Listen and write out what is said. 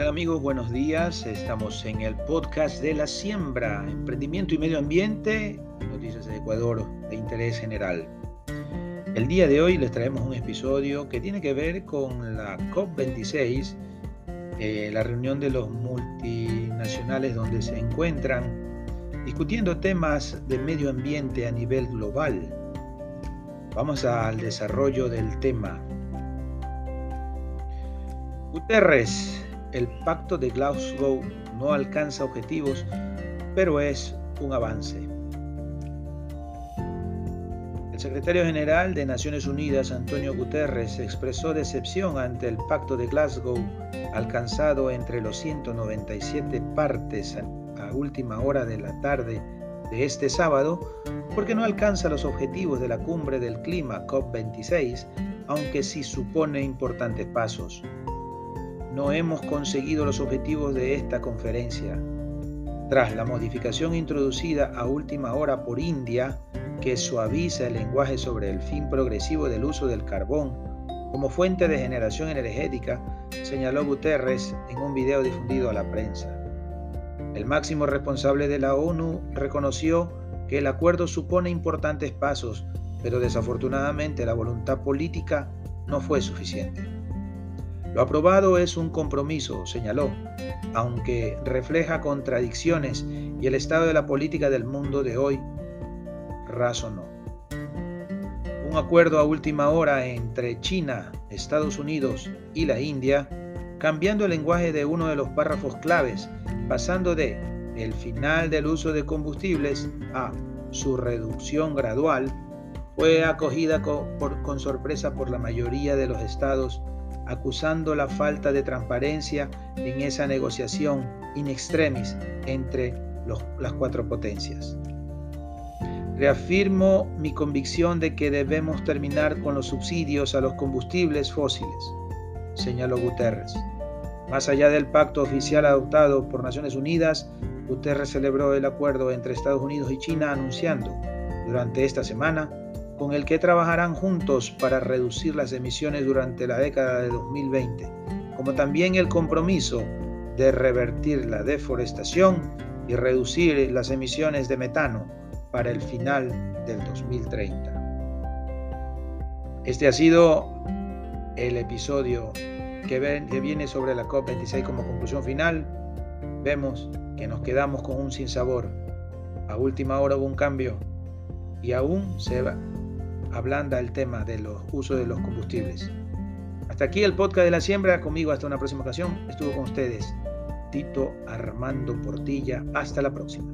tal amigos? Buenos días. Estamos en el podcast de la siembra, emprendimiento y medio ambiente, noticias de Ecuador de interés general. El día de hoy les traemos un episodio que tiene que ver con la COP26, eh, la reunión de los multinacionales donde se encuentran discutiendo temas de medio ambiente a nivel global. Vamos al desarrollo del tema. Guterres el pacto de Glasgow no alcanza objetivos, pero es un avance. El secretario general de Naciones Unidas, Antonio Guterres, expresó decepción ante el pacto de Glasgow alcanzado entre los 197 partes a última hora de la tarde de este sábado, porque no alcanza los objetivos de la cumbre del clima COP26, aunque sí supone importantes pasos no hemos conseguido los objetivos de esta conferencia. Tras la modificación introducida a última hora por India, que suaviza el lenguaje sobre el fin progresivo del uso del carbón como fuente de generación energética, señaló Guterres en un video difundido a la prensa. El máximo responsable de la ONU reconoció que el acuerdo supone importantes pasos, pero desafortunadamente la voluntad política no fue suficiente. Lo aprobado es un compromiso, señaló, aunque refleja contradicciones y el estado de la política del mundo de hoy, razonó. Un acuerdo a última hora entre China, Estados Unidos y la India, cambiando el lenguaje de uno de los párrafos claves, pasando de el final del uso de combustibles a su reducción gradual, fue acogida con, sorpresa por la mayoría de los estados acusando la falta de transparencia en esa negociación in extremis entre las cuatro potencias. Reafirmo mi convicción de que debemos terminar con los subsidios a los combustibles fósiles, señaló Guterres. Más allá del pacto oficial adoptado por Naciones Unidas, Guterres celebró el acuerdo entre Estados Unidos y China anunciando durante esta semana con el que trabajarán juntos para reducir las emisiones durante la década de 2020, como también el compromiso de revertir la deforestación y reducir las emisiones de metano para el final del 2030. Este ha sido el episodio que, viene sobre la COP26 como conclusión final. Vemos que nos quedamos con un sinsabor. A última hora hubo un cambio y aún se va, ablanda el tema de los usos de los combustibles. Hasta aquí el podcast de la siembra, conmigo hasta una próxima ocasión. Estuvo con ustedes Tito Armando Portilla. Hasta la próxima.